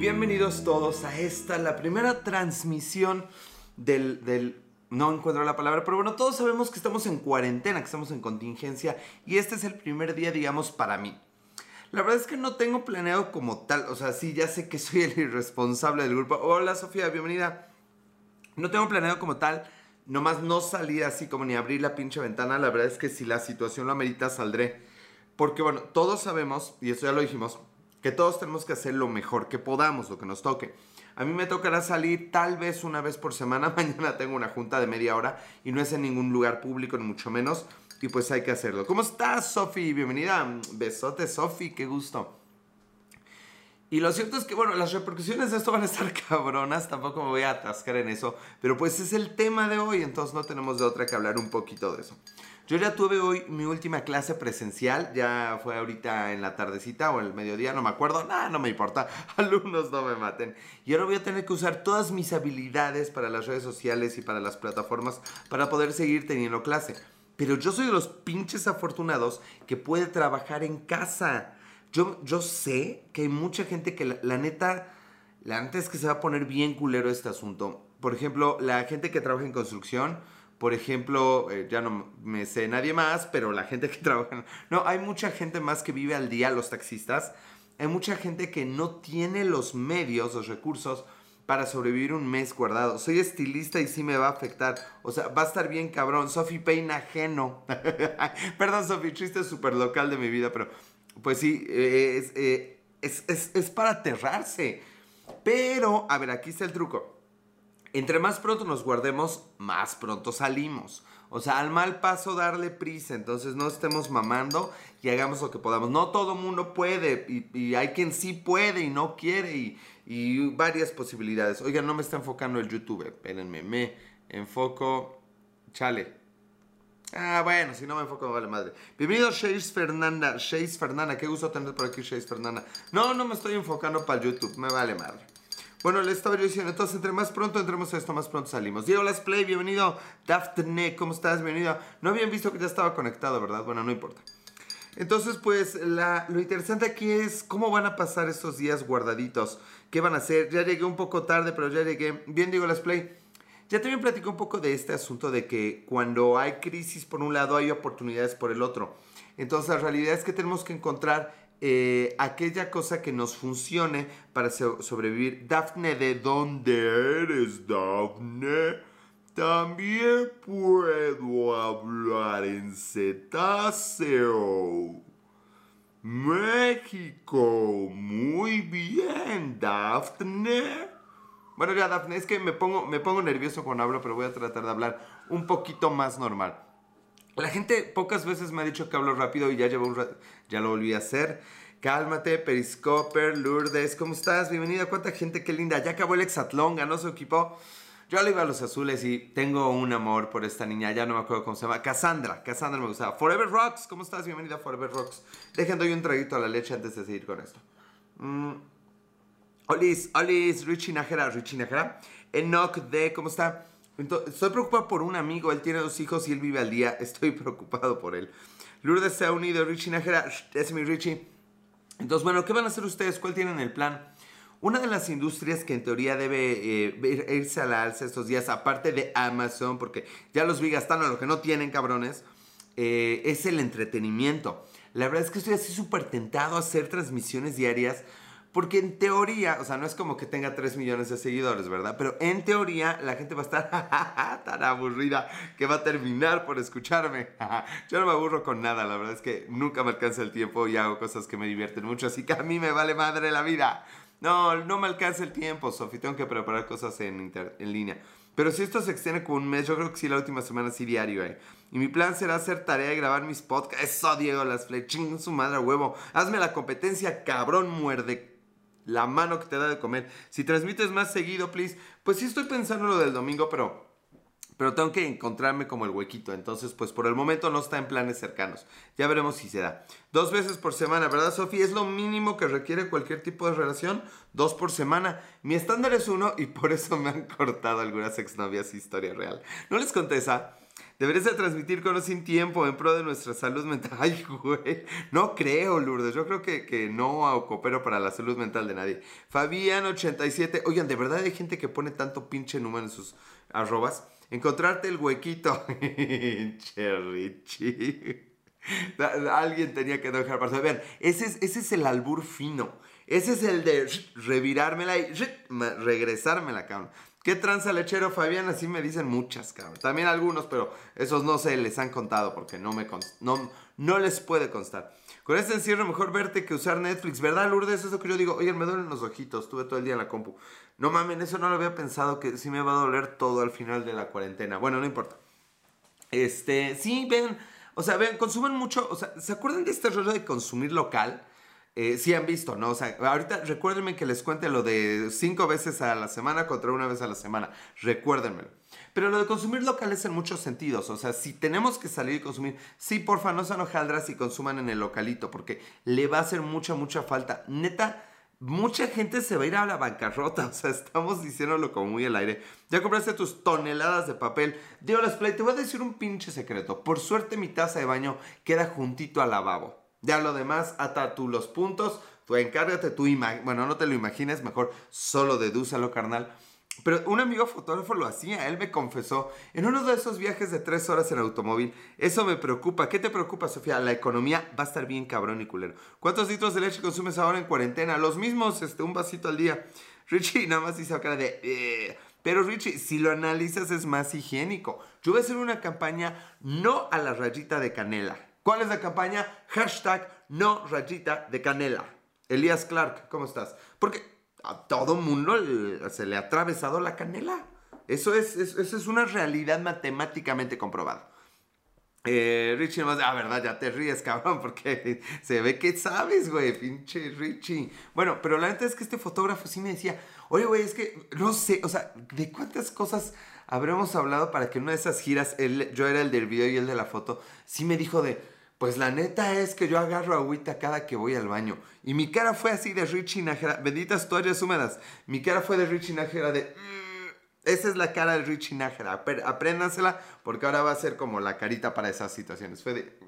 Bienvenidos todos a esta, la primera transmisión del, del, No encuentro la palabra, pero bueno, todos sabemos que estamos en cuarentena, que estamos en contingencia y este es el primer día, digamos, para mí. La verdad es que no tengo planeado como tal, o sea, sí, ya sé que soy el irresponsable del grupo. Hola Sofía, bienvenida. No tengo planeado como tal, nomás no salir así como ni abrir la pinche ventana. La verdad es que si la situación lo amerita, saldré. Porque bueno, todos sabemos, y eso ya lo dijimos, que todos tenemos que hacer lo mejor que podamos, lo que nos toque. A mí me tocará salir tal vez una vez por semana. Mañana tengo una junta de media hora y no es en ningún lugar público, ni mucho menos. Y pues hay que hacerlo. ¿Cómo estás, Sofi? Bienvenida. Besote, Sofi. Qué gusto. Y lo cierto es que, bueno, las repercusiones de esto van a estar cabronas, tampoco me voy a atascar en eso, pero pues es el tema de hoy, entonces no tenemos de otra que hablar un poquito de eso. Yo ya tuve hoy mi última clase presencial, ya fue ahorita en la tardecita o el mediodía, no me acuerdo, nada, no me importa, alumnos no me maten. Y ahora voy a tener que usar todas mis habilidades para las redes sociales y para las plataformas para poder seguir teniendo clase. Pero yo soy de los pinches afortunados que puede trabajar en casa. Yo, yo sé que hay mucha gente que la, neta, la neta que se va a poner bien culero este asunto. Por ejemplo, la gente que trabaja en construcción, por ejemplo, eh, ya no me sé nadie más, pero la gente que trabaja... No, hay mucha gente más que vive al día, los taxistas. Hay mucha gente que no tiene los medios, los recursos para sobrevivir un mes guardado. Soy estilista y sí me va a afectar. O sea, va a estar bien cabrón. Sofi peina ajeno. Perdón, Sofi, chiste súper local de mi vida, pero pues sí, eh, es, es, es para aterrarse. Pero, a ver, aquí está el truco. Entre más pronto nos guardemos, más pronto salimos. O sea, al mal paso darle prisa. Entonces no estemos mamando y hagamos lo que podamos. No todo mundo puede. Y, hay quien sí puede y no quiere. Y, varias posibilidades. Oigan, no me está enfocando el YouTube. Espérenme, me enfoco. Chale. Ah, bueno, si no me enfoco, vale madre. Bienvenido, Chase Fernanda. Chase Fernanda, qué gusto tener por aquí, Chase Fernanda. No, no me estoy enfocando para el YouTube, me vale madre. Bueno, le estaba yo diciendo, entonces entre más pronto entremos a esto, más pronto salimos. Diego Las Play, bienvenido. Daphne, ¿cómo estás? Bienvenido. No habían visto que ya estaba conectado, ¿verdad? Bueno, no importa. Entonces, pues, lo interesante aquí es cómo van a pasar estos días guardaditos. ¿Qué van a hacer? Ya llegué un poco tarde, pero ya llegué. Bien, Diego Las Play. Ya también platico un poco de este asunto de que cuando hay crisis por un lado, hay oportunidades por el otro. Entonces, la realidad es que tenemos que encontrar eh, aquella cosa que nos funcione para sobrevivir. Dafne, ¿de dónde eres, Dafne? También puedo hablar en cetáceo. México, muy bien, Dafne. Bueno, ya, Dafne, es que me pongo, me pongo nervioso cuando hablo, pero voy a tratar de hablar un poquito más normal. La gente pocas veces me ha dicho que hablo rápido y ya llevo un rato, ya lo volví a hacer. Cálmate, Periscoper, Lourdes, ¿cómo estás? Bienvenida, cuánta gente, qué linda. Ya acabó el Exatlón, ganó su equipo. Yo le iba a los azules y tengo un amor por esta niña, ya no me acuerdo cómo se llama. Cassandra, Cassandra me gustaba. Forever Rocks, ¿cómo estás? Bienvenida a Forever Rocks. Dejen doy un traguito a la leche antes de seguir con esto. Mm. Olis, Olis, Richie Najera, Richie Najera. Enoch D, ¿cómo está? Estoy preocupado por un amigo, él tiene dos hijos y él vive al día. Estoy preocupado por él. Lourdes se ha unido, Richie Najera, es mi Richie. Entonces, bueno, ¿qué van a hacer ustedes? ¿Cuál tienen el plan? Una de las industrias que en teoría debe eh, irse a la alza estos días, aparte de Amazon, porque ya los vi gastando lo que no tienen, cabrones, eh, es el entretenimiento. La verdad es que estoy así súper tentado a hacer transmisiones diarias porque en teoría, o sea, no es como que tenga 3 millones de seguidores, ¿verdad? Pero en teoría la gente va a estar tan aburrida que va a terminar por escucharme. Yo no me aburro con nada, la verdad es que nunca me alcanza el tiempo y hago cosas que me divierten mucho, así que a mí me vale madre la vida. No, no me alcanza el tiempo, Sofi, tengo que preparar cosas en, en línea. Pero si esto se extiende como un mes, yo creo que sí, la última semana sí diario, eh. Y mi plan será hacer tarea y grabar mis podcasts. Eso, Diego, las flechín, su madre, huevo. Hazme la competencia, cabrón, muerde la mano que te da de comer. Si transmites más seguido, please. Pues sí estoy pensando lo del domingo, pero pero tengo que encontrarme como el huequito. Entonces, pues por el momento no está en planes cercanos. Ya veremos si se da. Dos veces por semana, ¿verdad, Sofía? Es lo mínimo que requiere cualquier tipo de relación. Dos por semana. Mi estándar es uno y por eso me han cortado algunas exnovias historia real. ¿No les conté esa? Deberías de transmitir con o sin tiempo en pro de nuestra salud mental. Ay, güey. No creo, Lourdes. Yo creo que, que no coopero para la salud mental de nadie. Fabián87. Oigan, ¿de verdad hay gente que pone tanto pinche número en sus arrobas? Encontrarte el huequito. Cherrichi. Alguien tenía que dejar pasar. Vean, ese es, ese es el albur fino. Ese es el de revirármela y regresármela, cabrón. ¿Qué tranza lechero, Fabián? Así me dicen muchas, cabrón. También algunos, pero esos no se les han contado porque no, me no, no les puede constar. Con este encierro mejor verte que usar Netflix, ¿verdad, Lourdes? Eso que yo digo, oye, me duelen los ojitos, estuve todo el día en la compu. No mames, eso no lo había pensado, que sí me va a doler todo al final de la cuarentena. Bueno, no importa. Este, sí, ven, o sea, ven, consumen mucho, o sea, ¿se acuerdan de este rollo de consumir local? Eh, sí han visto, ¿no? O sea, ahorita recuérdenme que les cuente lo de cinco veces a la semana contra una vez a la semana. Recuérdenmelo. Pero lo de consumir local es en muchos sentidos. O sea, si tenemos que salir y consumir, sí, porfa, no sean hojaldras y consuman en el localito, porque le va a hacer mucha, mucha falta. Neta, mucha gente se va a ir a la bancarrota. O sea, estamos diciéndolo como muy al aire. Ya compraste tus toneladas de papel. Dios, Play, te voy a decir un pinche secreto. Por suerte, mi taza de baño queda juntito al lavabo. Ya lo demás, ata tú los puntos, tú encárgate, tú, bueno, no te lo imagines, mejor solo dedúzalo, carnal. Pero un amigo fotógrafo lo hacía, él me confesó, en uno de esos viajes de tres horas en automóvil, eso me preocupa. ¿Qué te preocupa, Sofía? La economía va a estar bien cabrón y culero. ¿Cuántos litros de leche consumes ahora en cuarentena? Los mismos, este, un vasito al día. Richie nada más hizo cara de... Eh". Pero Richie, si lo analizas es más higiénico. Yo voy a hacer una campaña no a la rayita de canela ¿Cuál es la campaña? Hashtag no rayita de canela. Elías Clark, ¿cómo estás? Porque a todo mundo se le ha atravesado la canela. Eso es, eso es una realidad matemáticamente comprobada. Eh, Richie más, ah, verdad, ya te ríes, cabrón, porque se ve que sabes, güey, pinche Richie. Bueno, pero la neta es que este fotógrafo sí me decía, oye, güey, es que no sé, o sea, ¿de cuántas cosas habremos hablado para que en una de esas giras, yo era el del video y el de la foto, sí me dijo de, pues la neta es que yo agarro agüita cada que voy al baño. Y mi cara fue así de Richie Nájera, benditas toallas húmedas, mi cara fue de Richie Nájera de... Mm, esa es la cara de Richie Nájera, apréndansela porque ahora va a ser como la carita para esas situaciones. Fue de...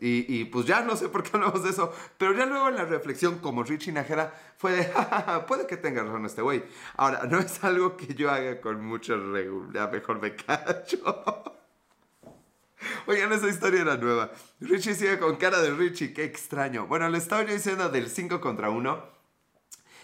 Mm". Y, pues ya no sé por qué hablamos de eso, pero ya luego en la reflexión como Richie Nájera fue de, puede que tenga razón este güey. Ahora, no es algo que yo haga con mucho regular, mejor me cacho. Oigan, esa historia era nueva. Richie sigue con cara de Richie, qué extraño. Bueno, le estaba yo diciendo del 5 contra 1.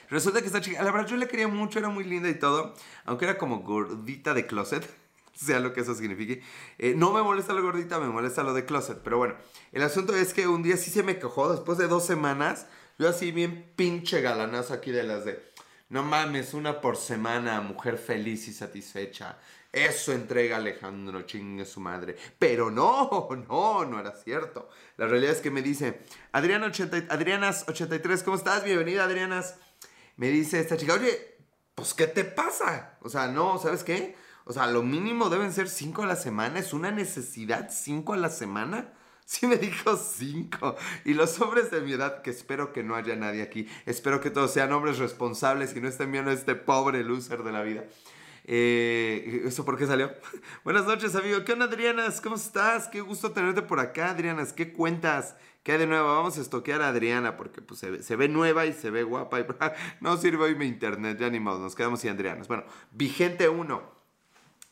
Resulta que esta chica, la verdad yo le quería mucho, era muy linda y todo, aunque era como gordita de closet, sea lo que eso signifique. Eh, no me molesta lo gordita, me molesta lo de closet, pero bueno, el asunto es que un día sí se me cojó, después de dos semanas, yo así bien pinche galanazo aquí de las de, no mames, una por semana, mujer feliz y satisfecha. Eso entrega Alejandro, chingue su madre. Pero no, no, no era cierto. La realidad es que me dice, Adriana 80, Adrianas83, ¿cómo estás? Bienvenida, Adrianas. Me dice esta chica, oye, pues ¿qué te pasa? O sea, no, ¿sabes qué? O sea, lo mínimo deben ser cinco a la semana. ¿Es una necesidad cinco a la semana? Sí me dijo cinco. Y los hombres de mi edad, que espero que no haya nadie aquí, espero que todos sean hombres responsables y no estén viendo este pobre loser de la vida. Eh, ¿Eso por qué salió? Buenas noches, amigo. ¿Qué onda, Adrianas? ¿Cómo estás? Qué gusto tenerte por acá, Adrianas. ¿Qué cuentas? ¿Qué hay de nuevo? Vamos a estoquear a Adriana porque pues, se, ve, nueva y se ve guapa. Y, no sirve hoy mi internet, ya ni modo, nos quedamos sin Adrianas. Bueno, vigente 1.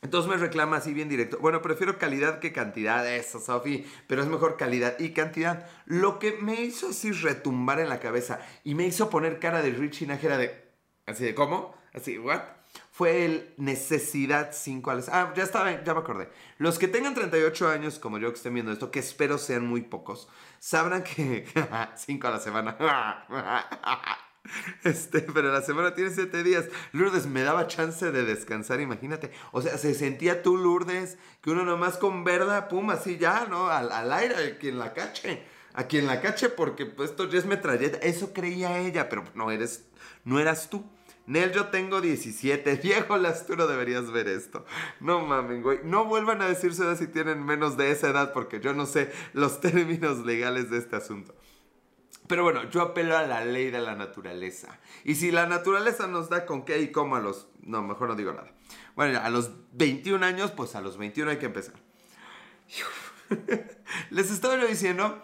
Entonces me reclama así bien directo. Bueno, prefiero calidad que cantidad, eso, Sofi, pero es mejor calidad y cantidad. Lo que me hizo así retumbar en la cabeza y me hizo poner cara de Richie Nájera de. Así de, ¿cómo? Así, ¿what? fue el necesidad 5 a la Ah, ya estaba, ya me acordé. Los que tengan 38 años, como yo que estén viendo esto, que espero sean muy pocos, sabrán que 5 a la semana. Este, pero la semana tiene 7 días. Lourdes me daba chance de descansar, imagínate. O sea, se sentía tú, Lourdes, que uno nomás con verda, pum, así ya, ¿no? Al, aire, a quien la cache. A quien la cache, porque pues, esto ya es metralleta. Eso creía ella, pero no eres, no eras tú. Nel, yo tengo 17. Viejo Lasturo, deberías ver esto. No mamen, güey. No vuelvan a decirse si tienen menos de esa edad porque yo no sé los términos legales de este asunto. Pero bueno, yo apelo a la ley de la naturaleza. Y si la naturaleza nos da con qué y cómo a los... No, mejor no digo nada. Bueno, a los 21 años, pues a los 21 hay que empezar. Les estaba yo diciendo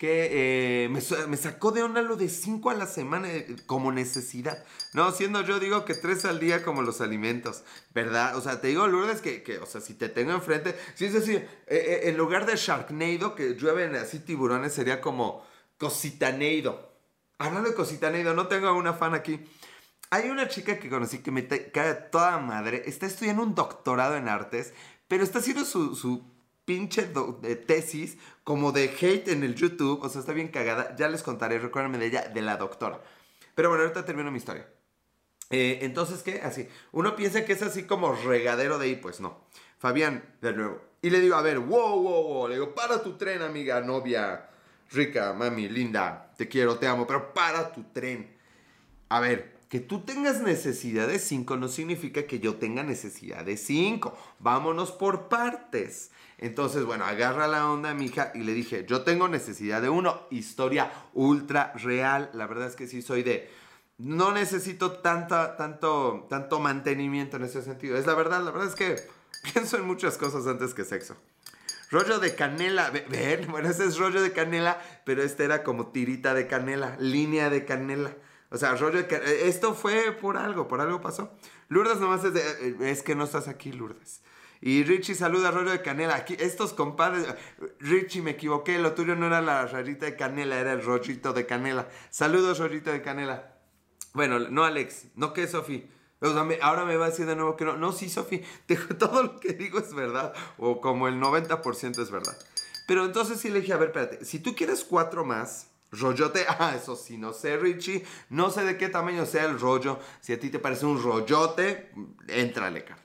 que eh, me, sacó de onda lo de 5 a la semana eh, como necesidad. No, siendo yo digo que 3 al día como los alimentos, ¿verdad? O sea, te digo, Lourdes, que, que o sea, si te tengo enfrente, si es decir, eh, en lugar de Sharknado, que llueven así tiburones, sería como Cositaneido. Hablando de Cositaneido, no tengo una fan aquí. Hay una chica que conocí que me cae toda madre, está estudiando un doctorado en artes, pero está haciendo su, pinche tesis como de hate en el YouTube. O sea, está bien cagada. Ya les contaré, recuérdenme de ella, de la doctora. Pero bueno, ahorita termino mi historia. Eh, entonces, ¿qué? Así. Uno piensa que es así como regadero de ahí, pues no. Fabián, de nuevo. Y le digo, a ver, wow, wow, wow. Le digo, para tu tren, amiga, novia, rica, mami, linda. Te quiero, te amo, pero para tu tren. A ver, que tú tengas necesidad de cinco no significa que yo tenga necesidad de cinco. Vámonos por partes. Entonces, bueno, agarra la onda, mi hija, y le dije, yo tengo necesidad de uno, historia ultra real. La verdad es que sí soy de, no necesito tanta, tanto, tanto mantenimiento en ese sentido. Es la verdad, la verdad es que pienso en muchas cosas antes que sexo. Rollo de canela, ven, bueno, ese es rollo de canela, pero este era como tirita de canela, línea de canela. O sea, rollo de canela. Esto fue por algo, por algo pasó. Lourdes nomás es de, es que no estás aquí, Lourdes. Y Richie saluda rollo de canela. Aquí, estos compadres. Richie, me equivoqué. Lo tuyo no era la rarita de canela, era el rollito de canela. Saludos, rollito de canela. Bueno, no, Alex. No que Sofi. Ahora me va a decir de nuevo que no. No, sí, Sofi. Todo lo que digo es verdad. O como el 90% es verdad. Pero entonces sí le dije, a ver, espérate. Si tú quieres cuatro más. Rollote, ah, eso sí, no sé, Richie. No sé de qué tamaño sea el rollo. Si a ti te parece un rollote, éntrale, carnal.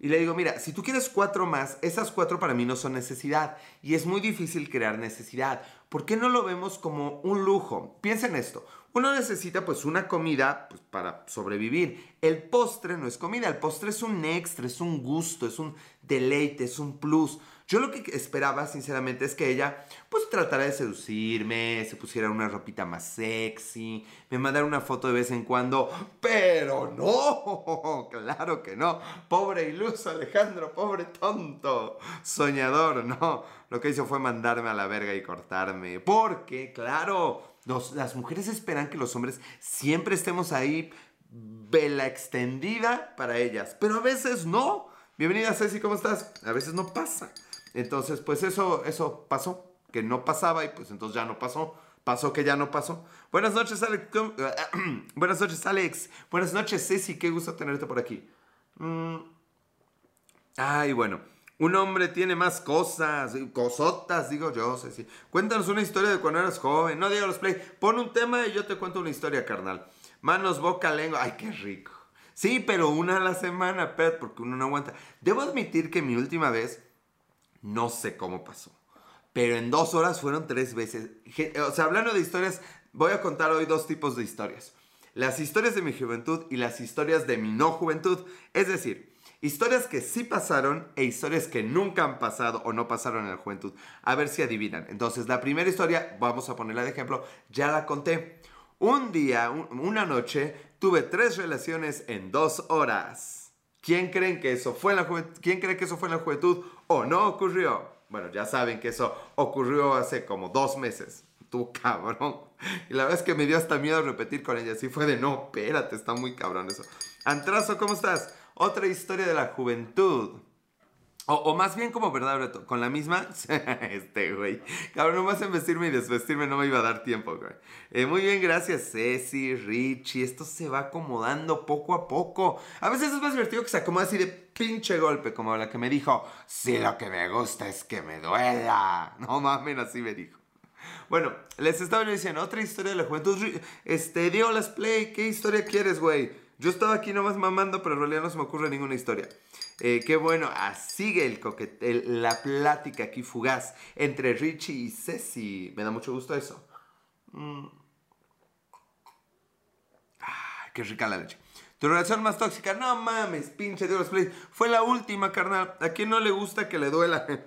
Y le digo, mira, si tú quieres cuatro más, esas cuatro para mí no son necesidad. Y es muy difícil crear necesidad. ¿Por qué no lo vemos como un lujo? Piensa en esto. Uno necesita pues una comida pues, para sobrevivir. El postre no es comida, el postre es un extra, es un gusto, es un deleite, es un plus. Yo lo que esperaba, sinceramente, es que ella, pues, tratara de seducirme, se pusiera una ropita más sexy, me mandara una foto de vez en cuando, pero no, claro que no. Pobre iluso Alejandro, pobre tonto, soñador, no. Lo que hizo fue mandarme a la verga y cortarme, porque, claro, las mujeres esperan que los hombres siempre estemos ahí, vela extendida para ellas, pero a veces no. Bienvenida Ceci, ¿cómo estás? A veces no pasa. Entonces, pues eso, eso pasó, que no pasaba y pues entonces ya no pasó. Pasó que ya no pasó. Buenas noches, Alex. Buenas noches, Alex. Buenas noches, Ceci. Qué gusto tenerte por aquí. Mm. Ay, bueno. Un hombre tiene más cosas, cosotas, digo yo, Ceci. Cuéntanos una historia de cuando eras joven. No digo los play. Pon un tema y yo te cuento una historia, carnal. Manos, boca, lengua. Ay, qué rico. Sí, pero una a la semana, Pet, porque uno no aguanta. Debo admitir que mi última vez no sé cómo pasó. Pero en dos horas fueron tres veces. O sea, hablando de historias, voy a contar hoy dos tipos de historias. Las historias de mi juventud y las historias de mi no juventud. Es decir, historias que sí pasaron e historias que nunca han pasado o no pasaron en la juventud. A ver si adivinan. Entonces, la primera historia, vamos a ponerla de ejemplo, ya la conté. Un día, una noche, tuve tres relaciones en dos horas. ¿Quién creen que eso fue en la juventud? ¿Quién cree que eso fue en la juventud o no ocurrió? Bueno, ya saben que eso ocurrió hace como dos meses. Tú cabrón. Y la verdad es que me dio hasta miedo repetir con ella. Así fue de no, espérate, está muy cabrón eso. Antrazo, ¿cómo estás? Otra historia de la juventud. O, más bien como verdad, con la misma, este güey, cabrón, nomás en vestirme y desvestirme no me iba a dar tiempo, güey. Eh, muy bien, gracias, Ceci, Richie, esto se va acomodando poco a poco. A veces es más divertido que se acomoda así de pinche golpe, como la que me dijo, sí, lo que me gusta es que me duela. No mames, así me dijo. Bueno, les estaba diciendo, otra historia de la juventud. Este, Diego Las Play, ¿qué historia quieres, güey? Yo estaba aquí nomás mamando, pero en realidad no se me ocurre ninguna historia. Eh, qué bueno, ah, sigue el coquete, la plática aquí fugaz entre Richie y Ceci. Me da mucho gusto eso. Mm. qué rica la leche. Tu relación más tóxica, no mames, pinche Dios Play. Fue la última, carnal. ¿A quién no le gusta que le duela?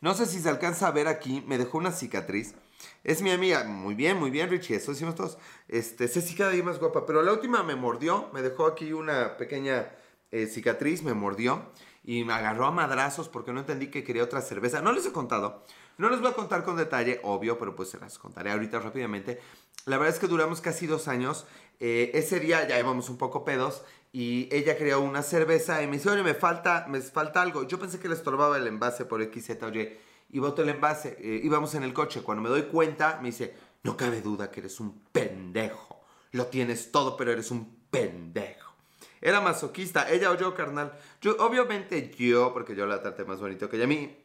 No sé si se alcanza a ver aquí, me dejó una cicatriz. Es mi amiga, muy bien, muy bien, Richie, eso decimos todos. Este, Ceci cada día más guapa, pero la última me mordió, me dejó aquí una pequeña eh, cicatriz, me mordió. y me agarró a madrazos porque no entendí que quería otra cerveza. No les he contado. No les voy a contar con detalle, obvio, pero pues se las contaré ahorita rápidamente. La verdad es que duramos casi dos años. Eh, ese día ya íbamos un poco pedos y ella quería una cerveza y me dice, oye, me falta, me falta algo. Yo pensé que le estorbaba el envase por X, Z, oye, y boto el envase. Eh, íbamos en el coche. Cuando me doy cuenta, me dice, no cabe duda que eres un pendejo. Lo tienes todo, pero eres un pendejo. Era masoquista, ella o yo, carnal. Yo, obviamente yo, porque yo la traté más bonito que ella a mí.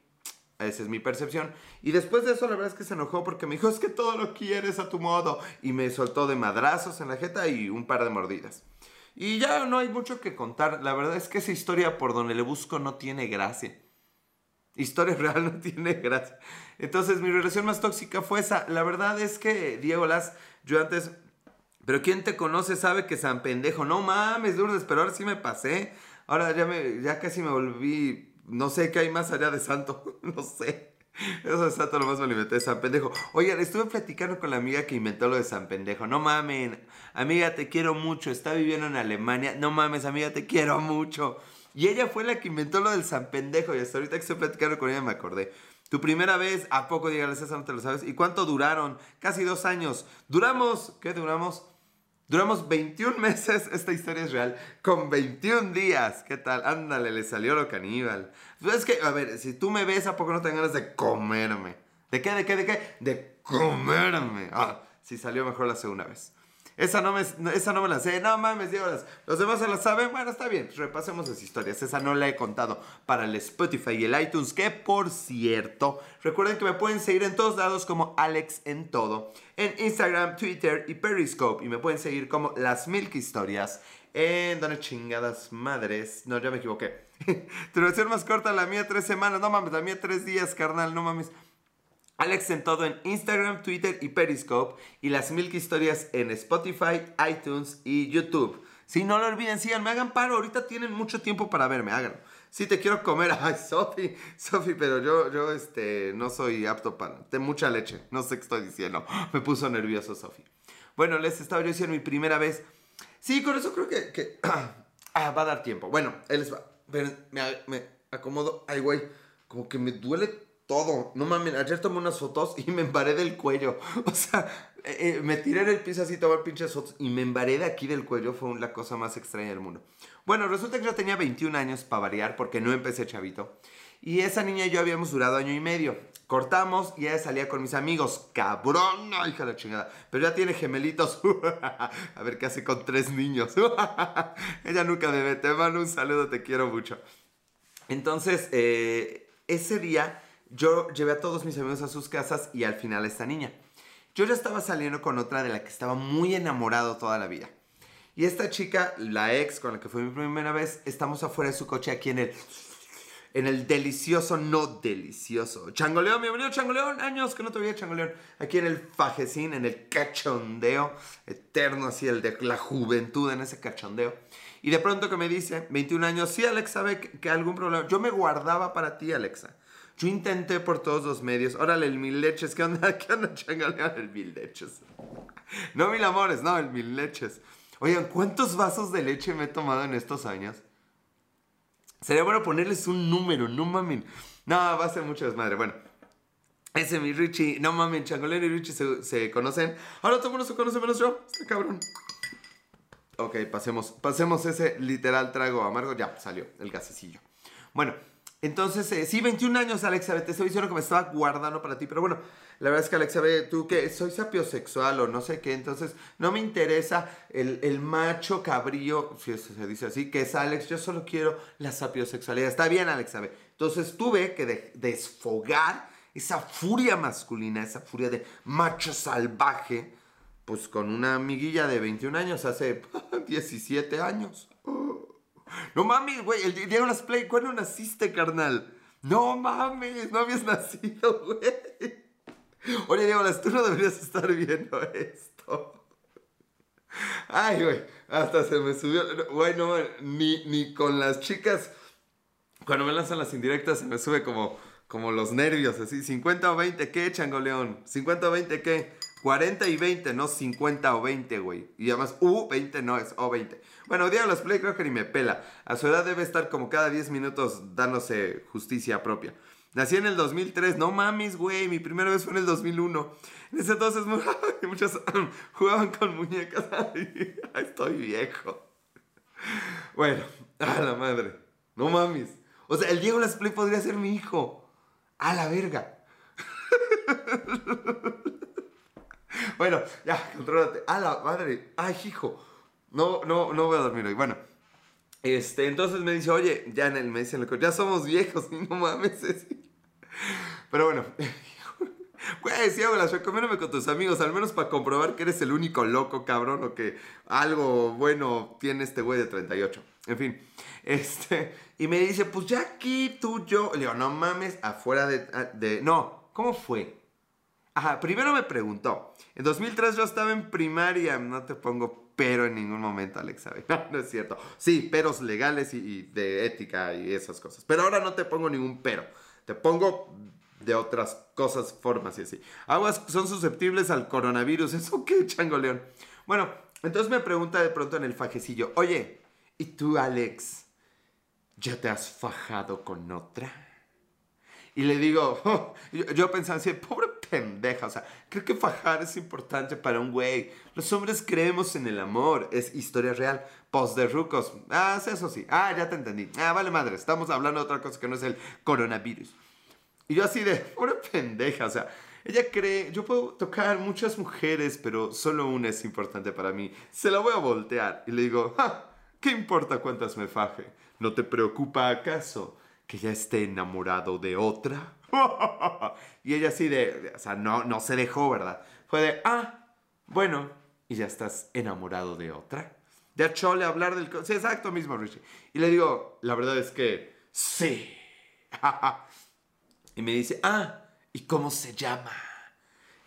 Esa es mi percepción. Y después de eso, la verdad es que se enojó porque me dijo, es que todo lo quieres a tu modo. Y me soltó de madrazos en la jeta y un par de mordidas. Y ya no hay mucho que contar. La verdad es que esa historia por donde le busco no tiene gracia. Historia real no tiene gracia. Entonces mi relación más tóxica fue esa. La verdad es que, Diego Las, yo antes... Pero ¿quién te conoce sabe que San Pendejo? No mames, Lourdes, pero ahora sí me pasé. Ahora ya, me, ya casi me volví no sé qué hay más allá de santo, no sé. Eso de santo nomás me lo San Pendejo. Oigan, estuve platicando con la amiga que inventó lo de San Pendejo. No mamen, amiga, te quiero mucho. Está viviendo en Alemania. No mames, amiga, te quiero mucho. Y ella fue la que inventó lo del San Pendejo. Y hasta ahorita que estoy platicando con ella me acordé. Tu primera vez, ¿a poco, dígales esa no te lo sabes? ¿Y cuánto duraron? Casi dos años. Duramos, ¿qué duramos? Duramos 21 meses, esta historia es real, con 21 días. ¿Qué tal? Ándale, le salió lo caníbal. Es que, a ver, si tú me ves, ¿a poco no te ganas de comerme? ¿De qué, de qué, de qué? De comerme. Ah, si salió mejor la segunda vez. Esa no me, esa no me la sé. No mames, Diego, los demás se la saben. Bueno, está bien. Repasemos las historias. Esa no la he contado para el Spotify y el iTunes. Que por cierto, recuerden que me pueden seguir en todos lados como Alex en todo. En Instagram, Twitter y Periscope. Y me pueden seguir como Las Milk Historias. En donde chingadas madres. No, ya me equivoqué. versión más corta, la mía tres semanas. No mames, la mía tres días, carnal. No mames. Alex en todo en Instagram, Twitter y Periscope y las Milk Historias en Spotify, iTunes y YouTube. Si no lo olviden, síganme, hagan paro, ahorita tienen mucho tiempo para verme, háganlo. Si te quiero comer, ay, Sofi, Sofi, pero yo, yo, este, no soy apto para, de mucha leche, no sé qué estoy diciendo, me puso nervioso Sofi. Bueno, les estaba yo diciendo mi primera vez. Sí, con eso creo que, que ah, va a dar tiempo. Bueno, él les va, me, me acomodo, ay, güey, como que me duele todo. No mames, ayer tomé unas fotos y me embaré del cuello. O sea, eh, eh, me tiré en el piso así, tomar pinches fotos y me embaré de aquí del cuello. Fue la cosa más extraña del mundo. Bueno, resulta que yo tenía 21 años para variar porque no empecé chavito. Y esa niña y yo habíamos durado año y medio. Cortamos y ella salía con mis amigos. Cabrón, hija de la chingada. Pero ya tiene gemelitos. A ver qué hace con tres niños. ella nunca debe. Te mando un saludo, te quiero mucho. Entonces, eh, ese día yo llevé a todos mis amigos a sus casas y al final a esta niña. Yo ya estaba saliendo con otra de la que estaba muy enamorado toda la vida. Y esta chica, la ex con la que fue mi primera vez, estamos afuera de su coche aquí en el en el delicioso, no delicioso. Changoleón, bienvenido Changoleón, años que no te veía Changoleón. Aquí en el fajecín, en el cachondeo eterno, así el de la juventud en ese cachondeo. Y de pronto que me dice, 21 años, sí, Alex, sabe que, que algún problema. Yo me guardaba para ti, Alexa. Yo intenté por todos los medios. Órale, el mil leches. ¿Qué onda? ¿Qué onda, changaleón? El mil leches. No mil amores, no, el mil leches. Oigan, ¿cuántos vasos de leche me he tomado en estos años? Sería bueno ponerles un número, no mamen. No, va a ser mucho desmadre. Bueno, ese mi Richie, no mamen, Changolero y Richie se, se conocen. Ahora todo el mundo se conoce menos yo. Este cabrón. Ok, pasemos, pasemos ese literal trago amargo. Ya, salió el gasecillo. Bueno, entonces, eh, sí, 21 años, Alexa, te estoy diciendo que me estaba guardando para ti, pero bueno, la verdad es que Alexa, tú que soy sapiosexual o no sé qué, entonces no me interesa el, macho cabrío, se dice así, que es Alex, yo solo quiero la sapiosexualidad. Está bien, Alexa, Entonces tuve que desfogar esa furia masculina, esa furia de macho salvaje, pues con una amiguilla de 21 años, hace 17 años. No mames, güey, el Diego Las Play, ¿cuándo naciste, carnal? No mames, no habías nacido, güey. Oye, Diego Las, tú no deberías estar viendo esto. Ay, güey, hasta se me subió. Güey, no, ni, ni con las chicas, cuando me lanzan las indirectas, se me sube como, como los nervios, así. 50 o 20, ¿qué, changoleón? 50 o 20, ¿qué? 40 y 20, no 50 o 20, güey. Y además, U, 20 no es O 20. Bueno, Diego Las Play que ni me pela. A su edad debe estar como cada 10 minutos dándose justicia propia. Nací en el 2003, no mames, güey, mi primera vez fue en el 2001. En ese entonces muchos jugaban con muñecas. Estoy viejo. Bueno, a la madre. No mames. O sea, el Diego Las Play podría ser mi hijo. A la verga. Bueno, ya, contrólate. A la madre. Ay, hijo. No, no, no voy a dormir hoy. Bueno. Este, entonces me dice, oye, ya en el, me dicen, ya somos viejos, no mames. Pero bueno, Güey, sí, las recomiéndame con tus amigos, al menos para comprobar que eres el único loco, cabrón, o que algo bueno tiene este güey de 38. En fin, este, y me dice, pues ya aquí tú, yo. Le digo, no mames, afuera de, de. No, ¿cómo fue? Ajá, primero me preguntó. En 2003 yo estaba en primaria, no te pongo pero en ningún momento, Alex, ¿sabes? No, no es cierto. Sí, peros legales y, de ética y esas cosas. Pero ahora no te pongo ningún pero. Te pongo de otras cosas, formas y así. Aguas son susceptibles al coronavirus. ¿Eso qué, changoleón? Bueno, entonces me pregunta de pronto en el fajecillo, oye, ¿y tú, Alex, ya te has fajado con otra? Y le digo, oh", yo, pensaba así, pobre pendeja, o sea, creo que fajar es importante para un güey. Los hombres creemos en el amor, es historia real. Post de rucos, ah, eso sí, ah, ya te entendí. Ah, vale madre, estamos hablando de otra cosa que no es el coronavirus. Y yo así de, pobre pendeja, o sea, ella cree, yo puedo tocar muchas mujeres, pero solo una es importante para mí. Se la voy a voltear. Y le digo, ¿qué importa cuántas me faje? ¿No te preocupa acaso que ya esté enamorado de otra? y ella así de, o sea, no, no se dejó, ¿verdad? Fue de, ah, bueno, ¿y ya estás enamorado de otra? De a Chole hablar del... Sí, exacto mismo, Richie. Y le digo, la verdad es que sí. Y me dice, ah, ¿y cómo se llama?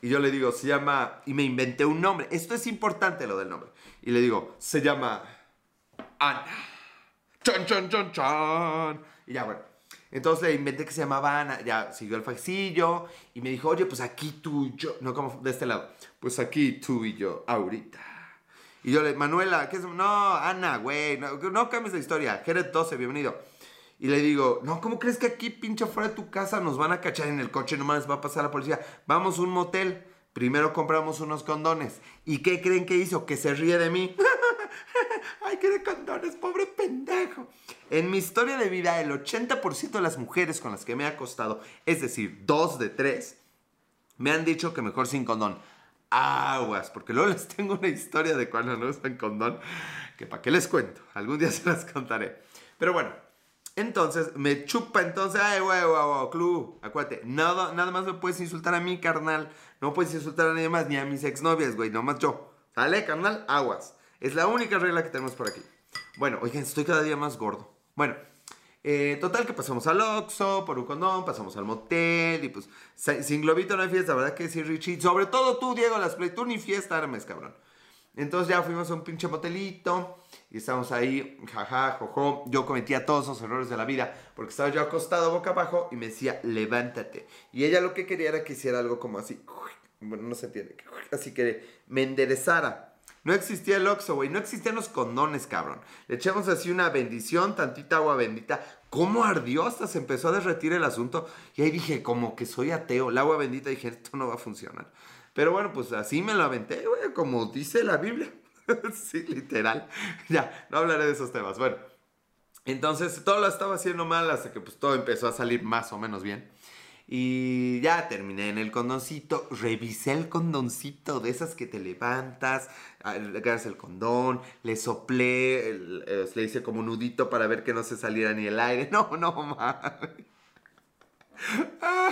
Y yo le digo, se llama, y me inventé un nombre. Esto es importante lo del nombre. Y le digo, se llama Ana. Chan, chan, chan, chan. Y ya, bueno. Entonces le inventé que se llamaba Ana. Ya siguió el faxillo y me dijo, oye, pues aquí tú y yo. No, como de este lado. Pues aquí tú y yo, ahorita. Y yo le, Manuela, ¿qué es? No, Ana, güey, no, cambies la historia. Jerez 12, bienvenido. Y le digo, no, ¿cómo crees que aquí, pinche, fuera de tu casa nos van a cachar en el coche? Nomás va a pasar la policía. Vamos a un motel. Primero compramos unos condones. ¿Y qué creen que hizo? Que se ríe de mí. Ay, qué de condones, pobre pendejo. En mi historia de vida, el 80% de las mujeres con las que me he acostado, es decir, dos de tres, me han dicho que mejor sin condón. Aguas, porque luego les tengo una historia de cuando no usan condón, que para qué les cuento. Algún día se las contaré. Pero bueno, entonces me chupa, entonces, ay, güey, güey, güey, club, acuérdate, nada, nada más me puedes insultar a mí, carnal. No puedes insultar a nadie más, ni a mis exnovias, güey, nomás yo. ¿Sale, carnal? Aguas. Es la única regla que tenemos por aquí. Bueno, oigan, estoy cada día más gordo. Bueno, eh, total que pasamos al Oxxo por un condón, pasamos al motel y pues sin globito no hay fiesta, ¿verdad que sí, Richie? Sobre todo tú, Diego Las Play, tú ni fiesta armes, cabrón. Entonces ya fuimos a un pinche motelito y estábamos ahí, jaja, jojo. Yo cometía todos esos errores de la vida porque estaba yo acostado boca abajo y me decía, levántate. Y ella lo que quería era que hiciera algo como así. Bueno, no se entiende. Así que me enderezara. No existía el Oxxo, güey. No existían los condones, cabrón. Le echamos así una bendición, tantita agua bendita. ¿Cómo ardió? Hasta se empezó a derretir el asunto. Y ahí dije, como que soy ateo. El agua bendita, dije, esto no va a funcionar. Pero bueno, pues así me lo aventé, güey, como dice la Biblia. sí, literal. Ya, no hablaré de esos temas. Bueno, entonces todo lo estaba haciendo mal hasta que pues todo empezó a salir más o menos bien. Y ya terminé en el condoncito, revisé el condoncito de esas que te levantas, ah, agarras el condón, le soplé, le hice como un nudito para ver que no se saliera ni el aire. No, no, mames.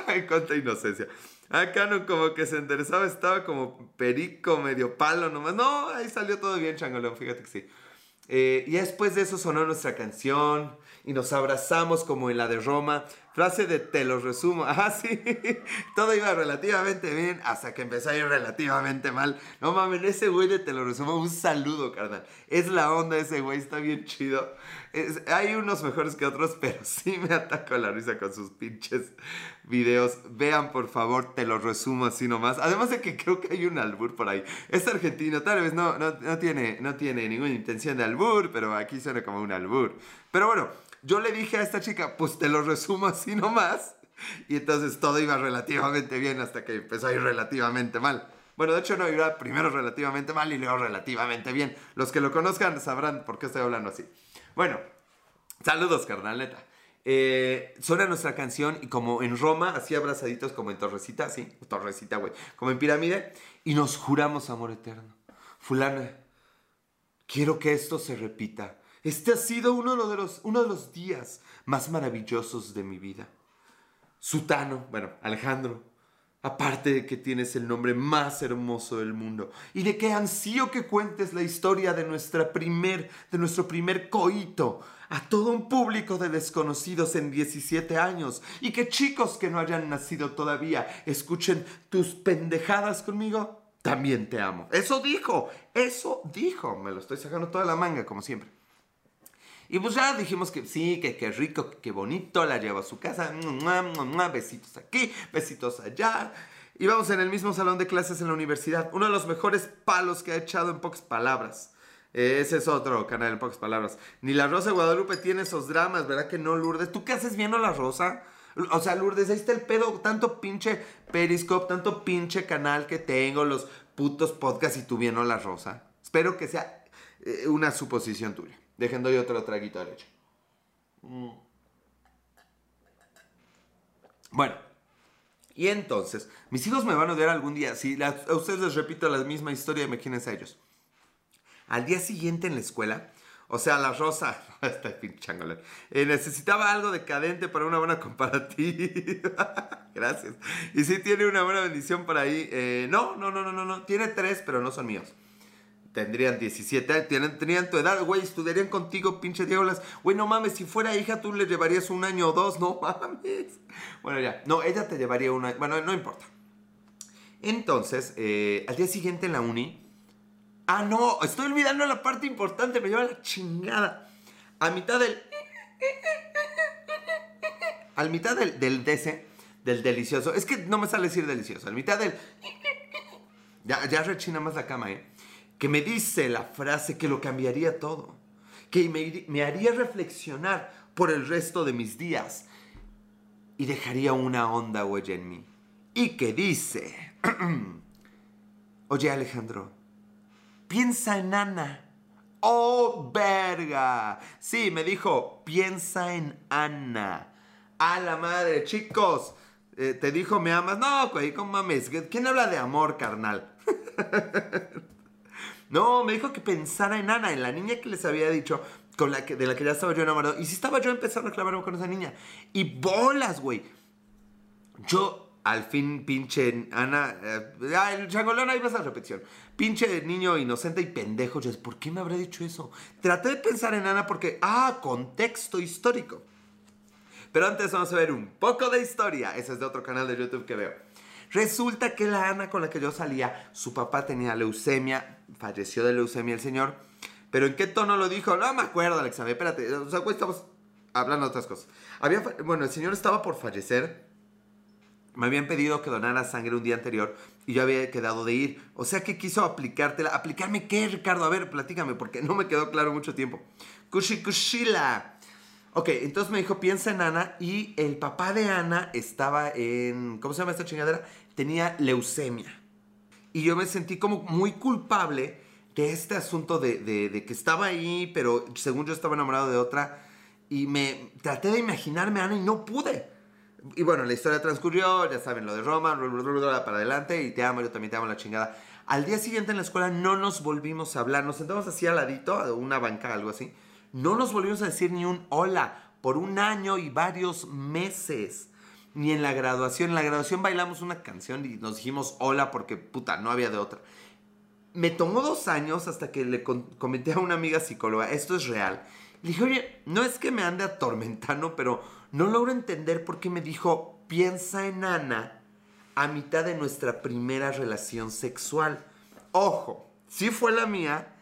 Ay, cuánta inocencia. Acá no como que se enderezaba, estaba como perico, medio palo nomás. No, ahí salió todo bien, changolón, fíjate que sí. Eh, y después de eso sonó nuestra canción y nos abrazamos como en la de Roma. Frase de te lo resumo. Ah, sí. Todo iba relativamente bien hasta que empezó a ir relativamente mal. No mames, ese güey de te lo resumo, un saludo, carnal. Es la onda ese güey, está bien chido. hay unos mejores que otros, pero sí me ataco la risa con sus pinches videos. Vean, por favor, te lo resumo así nomás. Además de que creo que hay un albur por ahí. Es argentino, tal vez no, no, no tiene, no tiene ninguna intención de albur, pero aquí suena como un albur. Pero bueno, yo le dije a esta chica, pues te lo resumo así nomás. Y entonces todo iba relativamente bien hasta que empezó a ir relativamente mal. Bueno, de hecho no iba primero relativamente mal y luego relativamente bien. Los que lo conozcan sabrán por qué estoy hablando así. Bueno, saludos, carnaleta. Eh, suena nuestra canción y como en Roma, así abrazaditos como en Torrecita, así, Torrecita, güey, como en pirámide, y nos juramos amor eterno. Fulana, quiero que esto se repita. Este ha sido uno de los, uno de los días más maravillosos de mi vida. Sutano, bueno, Alejandro, aparte de que tienes el nombre más hermoso del mundo y de que ansío que cuentes la historia de, nuestra primer, de nuestro primer coito a todo un público de desconocidos en 17 años y que chicos que no hayan nacido todavía escuchen tus pendejadas conmigo, también te amo. Eso dijo, eso dijo, me lo estoy sacando toda la manga como siempre. Y pues ya dijimos que sí, que qué rico, que bonito, la llevo a su casa, besitos aquí, besitos allá. Y vamos en el mismo salón de clases en la universidad. Uno de los mejores palos que ha echado en pocas palabras. Ese es otro canal en pocas palabras. Ni la Rosa de Guadalupe tiene esos dramas, ¿verdad que no, Lourdes? ¿Tú qué haces viendo la Rosa? O sea, Lourdes, ahí está el pedo, tanto pinche Periscope, tanto pinche canal que tengo, los putos podcasts y tú viendo la Rosa. Espero que sea eh, una suposición tuya. Dejen doy otro traguito de leche. Mm. Bueno, y entonces, mis hijos me van a odiar algún día. Si a ustedes les repito la misma historia, imagínense a ellos. Al día siguiente en la escuela, o sea, la rosa, está pinche eh, necesitaba algo decadente para una buena comparativa. Gracias. Y si tiene una buena bendición por ahí. Eh, no, no, no, no, no, no. Tiene tres, pero no son míos tendrían 17 tienen, tenían tu edad, güey, estudiarían contigo, pinche diablas. Güey, no mames, si fuera hija tú le llevarías un año o dos, no mames. Bueno, ya, no, ella te llevaría un año, bueno, no importa. Entonces, eh, al día siguiente en la uni, ah, no, estoy olvidando la parte importante, me lleva la chingada. A mitad del... Al mitad del, del DC, del delicioso, es que no me sale decir delicioso, al mitad del... Ya, ya rechina más la cama, ¿eh? Que me dice la frase que lo cambiaría todo, que me, haría reflexionar por el resto de mis días y dejaría una honda huella en mí. Y que dice, oye Alejandro, piensa en Ana. Oh, verga. Sí, me dijo, piensa en Ana. A la madre, chicos. Eh, te dijo, me amas. No, güey, ¿cómo mames? ¿Quién habla de amor, carnal? No, me dijo que pensara en Ana, en la niña que les había dicho, con la que, de la que ya estaba yo enamorado. Y si estaba yo empezando a clavarme con esa niña. Y bolas, güey. Yo, al fin, pinche Ana. Eh, el changolón, ahí vas a repetición. Pinche niño inocente y pendejo. Yo, ¿por qué me habrá dicho eso? Traté de pensar en Ana porque. Ah, contexto histórico. Pero antes vamos a ver un poco de historia. Ese es de otro canal de YouTube que veo. Resulta que la Ana con la que yo salía, su papá tenía leucemia, falleció de leucemia el señor. Pero ¿en qué tono lo dijo? No me acuerdo, Alexa, espérate. O sea, estamos hablando de otras cosas. Había, bueno, el señor estaba por fallecer. Me habían pedido que donara sangre un día anterior y yo había quedado de ir. O sea, que quiso aplicártela. ¿Aplicarme qué, Ricardo? A ver, platícame, porque no me quedó claro mucho tiempo. Kushikushila. Ok, entonces me dijo, piensa en Ana y el papá de Ana estaba en, ¿cómo se llama esta chingadera? Tenía leucemia. Y yo me sentí como muy culpable de este asunto de, de, que estaba ahí, pero según yo estaba enamorado de otra. Y me traté de imaginarme a Ana y no pude. Y bueno, la historia transcurrió, ya saben, lo de Roma, para adelante, y te amo, yo también te amo la chingada. Al día siguiente en la escuela no nos volvimos a hablar, nos sentamos así al ladito, una banca, algo así no nos volvimos a decir ni un hola por un año y varios meses. Ni en la graduación. En la graduación bailamos una canción y nos dijimos hola porque puta, no había de otra. Me tomó dos años hasta que le comenté a una amiga psicóloga, esto es real. Le dije, oye, no es que me ande atormentando, pero No logro entender por qué me dijo, piensa en Ana a mitad de nuestra primera relación sexual. Ojo, si fue la mía,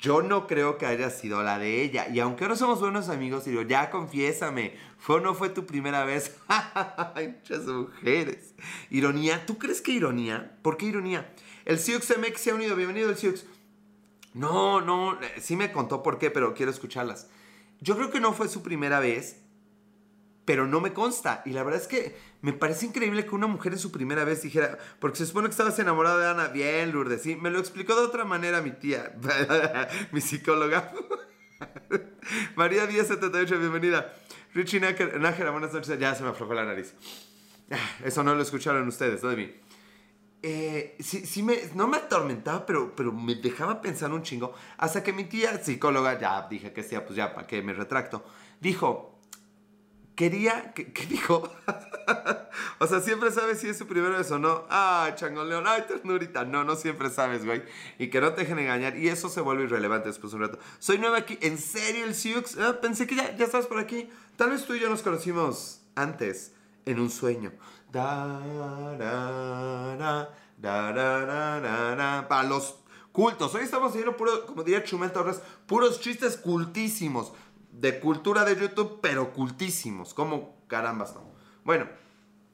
yo no creo que haya sido la de ella. Y aunque ahora somos buenos amigos, digo, ya confiésame, ¿fue o no fue tu primera vez? Muchas mujeres. Ironía, ¿tú crees que ironía? ¿Por qué ironía? El Siux MX se ha unido, bienvenido el Siux. No, no, eh, sí me contó por qué, pero quiero escucharlas. Yo creo que no fue su primera vez, pero no me consta. Y la verdad es que me parece increíble que una mujer en su primera vez dijera, porque se supone que estabas enamorada de Ana. Bien, Lourdes, sí. Me lo explicó de otra manera mi tía, mi psicóloga. María 1078, bienvenida. Richie Nájera, buenas noches. Ya se me aflojó la nariz. Ah, eso no lo escucharon ustedes, no de mí. Eh, sí, sí me, no me atormentaba, pero, pero me dejaba pensar un chingo. Hasta que mi tía psicóloga, ya dije que sea, pues ya, para que me retracto, dijo, quería, ¿qué, dijo? o sea, siempre sabes si es su primera vez o no. Ah, changoleón, ay, ternurita. No, no siempre sabes, güey. Y que no te dejen engañar. Y eso se vuelve irrelevante después de un rato. Soy nueva aquí. ¿En serio el Siux? Ah, pensé que ya, ya estabas por aquí. Tal vez tú y yo nos conocimos antes, en un sueño. Para los cultos. Hoy estamos haciendo puro, como diría Chumel Torres, puros chistes cultísimos. De cultura de YouTube, pero cultísimos. Como carambas no. Bueno,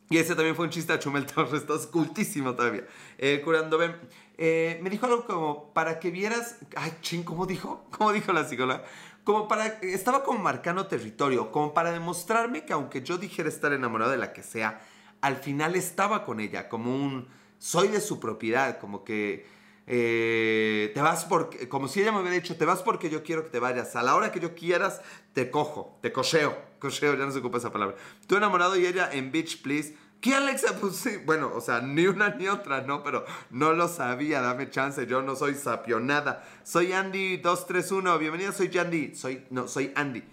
y ese también fue un chiste a Chumel Torres, es cultísimo todavía. Eh, curando, ven. Eh, me dijo algo como, para que vieras... Ay, ching, ¿cómo dijo? ¿Cómo dijo la psicóloga? Como para... Estaba como marcando territorio, como para demostrarme que aunque yo dijera estar enamorado de la que sea, al final estaba con ella, como un soy de su propiedad, como que eh, te vas porque, como si ella me hubiera dicho, te vas porque yo quiero que te vayas, a la hora que yo quieras, te cojo, te cocheo, cocheo, ya no se ocupa esa palabra. Tú enamorado y ella en Beach Please. ¿Qué Alexa? Pues sí, bueno, o sea, ni una ni otra, ¿no? Pero no lo sabía, dame chance, yo no soy sapionada. Soy Andy231, bienvenida, soy Andy, soy, no, soy Andy.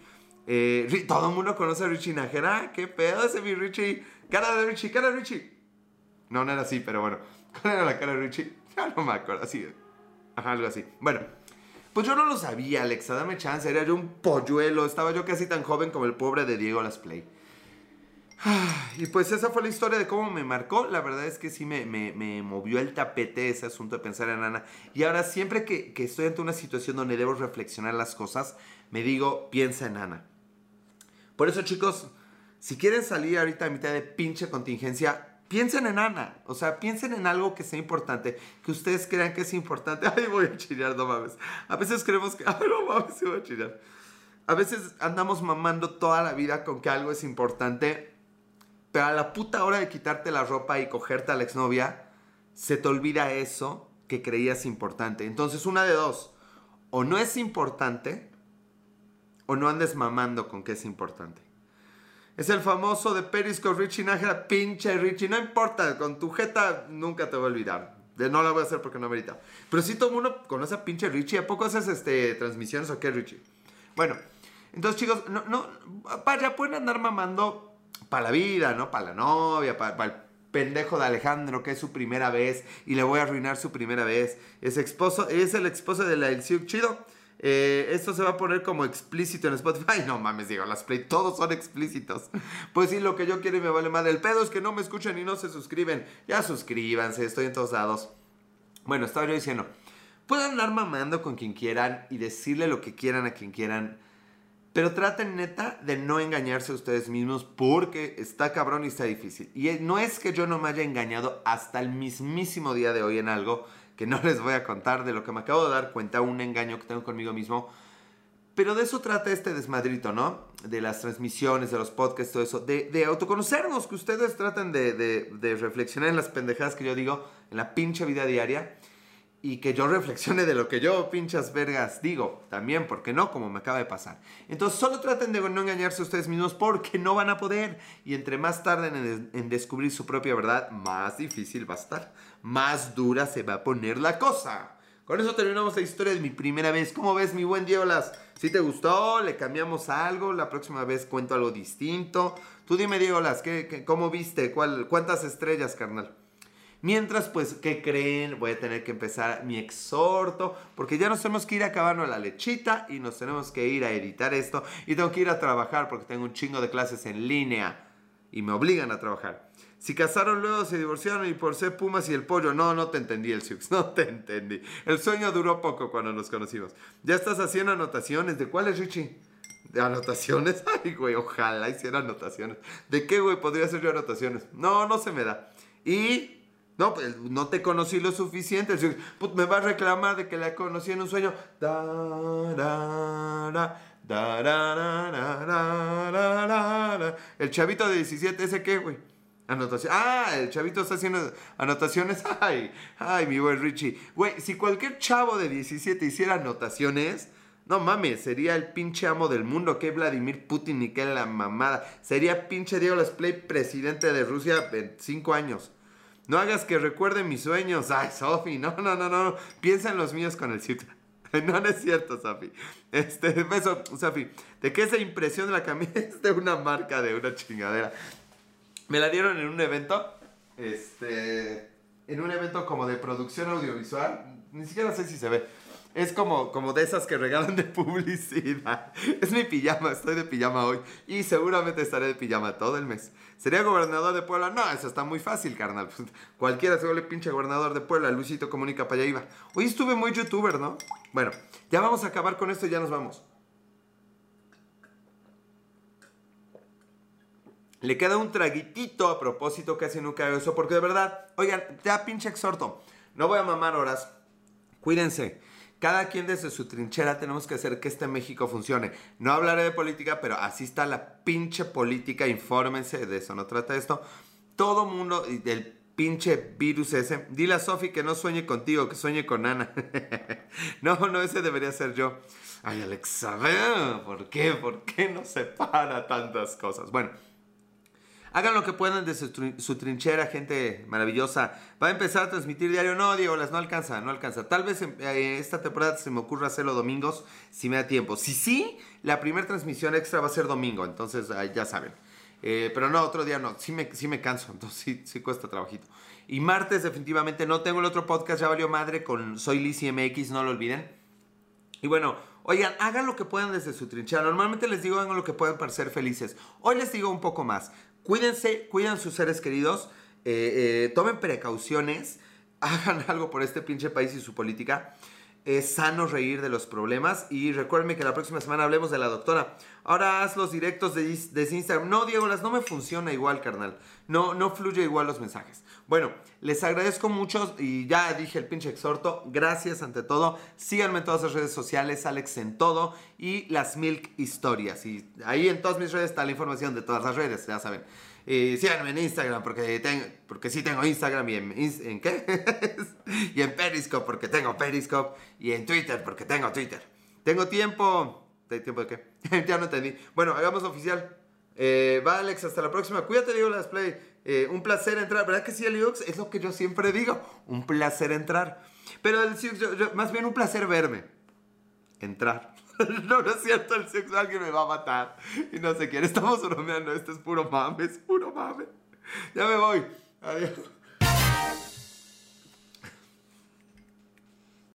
Eh, todo el mundo conoce a Richie Najera, qué pedo ese mi Richie. Cara de Richie, cara de Richie. No, no era así, pero bueno. ¿Cuál era la cara de Richie? Ya no me acuerdo, así. Algo así. Bueno, pues yo no lo sabía, Alexa, dame chance. Era yo un polluelo. Estaba yo casi tan joven como el pobre de Diego Las Play. Y pues esa fue la historia de cómo me marcó. La verdad es que sí me, me, movió el tapete ese asunto de pensar en Ana. Y ahora siempre que, que, estoy ante una situación donde debo reflexionar las cosas, me digo, piensa en Ana. Por eso chicos, si quieren salir ahorita a mitad de pinche contingencia, piensen en Ana. O sea, piensen en algo que sea importante, que ustedes crean que es importante. Ay, voy a chillar, no mames. A veces creemos que, ay, no mames, voy a chillar. A veces andamos mamando toda la vida con que algo es importante, pero a la puta hora de quitarte la ropa y cogerte a la exnovia, se te olvida eso que creías importante. Entonces, una de dos. O no es importante, o no andes mamando con que es importante. Es el famoso de Periscope Richie Nájera, pinche Richie. No importa, con tu jeta nunca te voy a olvidar. No la voy a hacer porque no merita. Pero si todo el mundo conoce a pinche Richie, ¿a poco haces este, transmisiones o qué, Richie? Bueno, entonces chicos, no, no, ya pueden andar mamando para la vida, ¿no? Para la novia, para, el pendejo de Alejandro, que es su primera vez y le voy a arruinar su primera vez. Es, esposo, es el esposo de la El Chido. Eh, esto se va a poner como explícito en Spotify. No mames, digo, las play, todos son explícitos. Pues sí, lo que yo quiero y me vale más. El pedo es que no me escuchan y no se suscriben. Ya suscríbanse, estoy en todos lados. Bueno, estaba yo diciendo, pueden andar mamando con quien quieran y decirle lo que quieran a quien quieran. Pero traten neta de no engañarse a ustedes mismos porque está cabrón y está difícil. Y no es que yo no me haya engañado hasta el mismísimo día de hoy en algo que no les voy a contar de lo que me acabo de dar cuenta, un engaño que tengo conmigo mismo. Pero de eso trata este desmadrito, ¿no? De las transmisiones, de los podcasts, todo eso. De, autoconocernos, que ustedes traten de, de, de, reflexionar en las pendejadas que yo digo, en la pinche vida diaria y que yo reflexione de lo que yo, pinchas vergas, digo también, porque no, como me acaba de pasar. Entonces, solo traten de no engañarse ustedes mismos porque no van a poder. Y entre más tarden en, descubrir su propia verdad, más difícil va a estar, más dura se va a poner la cosa. Con eso terminamos la historia de mi primera vez. ¿Cómo ves, mi buen Diegolas? Si te gustó, le cambiamos algo, la próxima vez cuento algo distinto. Tú dime, Diegolas, ¿qué, cómo viste? ¿Cuál, ¿Cuántas estrellas, carnal? Mientras, pues, ¿qué creen? Voy a tener que empezar mi exhorto, porque ya nos tenemos que ir acabando la lechita y nos tenemos que ir a editar esto. Y tengo que ir a trabajar porque tengo un chingo de clases en línea y me obligan a trabajar. Si casaron luego, se divorciaron y por ser Pumas y el pollo. No, no te entendí el Siux, no te entendí. El sueño duró poco cuando nos conocimos. Ya estás haciendo anotaciones. ¿De cuáles, Richie? ¿De anotaciones? Ay, güey, ojalá hiciera anotaciones. ¿De qué, güey, podría hacer yo anotaciones? No, no se me da. Y no, pues no te conocí lo suficiente. Pues, me va a reclamar de que la conocí en un sueño. El chavito de 17, ¿ese qué, güey? Anotación. Ah, el chavito está haciendo anotaciones. Ay, ay, mi buen Richie. Güey, si cualquier chavo de 17 hiciera anotaciones, no mames, sería el pinche amo del mundo. Que Vladimir Putin ni que la mamada. Sería pinche Diego Lesplay presidente de Rusia en 5 años. No hagas que recuerde mis sueños. Ay, Sofi, no, no, no, no. Piensa en los míos con el sitio. No, es cierto, Sofi. Este, beso, Sofi. ¿De qué esa impresión de la camisa es de una marca, de una chingadera? Me la dieron en un evento. Este. En un evento como de producción audiovisual. Ni siquiera sé si se ve. Es como, como de esas que regalan de publicidad. Es mi pijama, estoy de pijama hoy. Y seguramente estaré de pijama todo el mes. ¿Sería gobernador de Puebla? No, eso está muy fácil, carnal. Pues, cualquiera se vuelve pinche gobernador de Puebla. Luisito comunica para allá iba. Hoy estuve muy youtuber, ¿no? Bueno, ya vamos a acabar con esto y ya nos vamos. Le queda un traguitito a propósito, casi nunca hago eso, porque de verdad, oigan, ya pinche exhorto. No voy a mamar horas. Cuídense. Cada quien desde su trinchera tenemos que hacer que este México funcione. No hablaré de política, pero así está la pinche política. Infórmense de eso, no trata esto. Todo mundo del pinche virus ese. Dile a Sofi que no sueñe contigo, que sueñe con Ana. no, no, ese debería ser yo. Ay, Alexa, ¿por qué? ¿Por qué no se para tantas cosas? Bueno. Hagan lo que puedan de su, trinchera, gente maravillosa. Va a empezar a transmitir diario. No, Diego, las no alcanza, no alcanza. Tal vez eh, esta temporada se me ocurra hacerlo domingos si me da tiempo. Si sí, la primera transmisión extra va a ser domingo. Entonces, ya saben. Eh, pero no, otro día no. Sí me, sí me canso. Entonces sí, sí cuesta trabajito. Y martes definitivamente no tengo el otro podcast. Ya valió madre con Soy Lizzy MX. No lo olviden. Y bueno, oigan, hagan lo que puedan desde su trinchera. Normalmente les digo, hagan lo que puedan para ser felices. Hoy les digo un poco más. Cuídense, cuidan sus seres queridos, eh, eh, tomen precauciones, hagan algo por este pinche país y su política. Es sano reír de los problemas y recuérdenme que la próxima semana hablemos de la doctora. Ahora haz los directos de, de Instagram. No, Diego, las no me funciona igual, carnal. No, no fluye igual los mensajes. Bueno, les agradezco mucho y ya dije el pinche exhorto. Gracias ante todo. Síganme en todas las redes sociales, Alex en todo y las Milk Historias. Y ahí en todas mis redes está la información de todas las redes, ya saben. Y síganme en Instagram porque, tengo, porque sí tengo Instagram y en, ¿en qué? y en Periscope porque tengo Periscope y en Twitter porque tengo Twitter. Tengo tiempo. ¿De tiempo de qué? ya no entendí. Bueno, hagamos oficial. Eh, va Alex, hasta la próxima. Cuídate, digo, las play. Eh, un placer entrar. ¿Verdad que sí, Eliux? Es lo que yo siempre digo. Un placer entrar. Pero más bien un placer verme. Entrar. no, no es cierto, el Siux alguien me va a matar. Y no sé quién. Estamos bromeando. Esto es puro mame, es puro mame. Ya me voy. Adiós.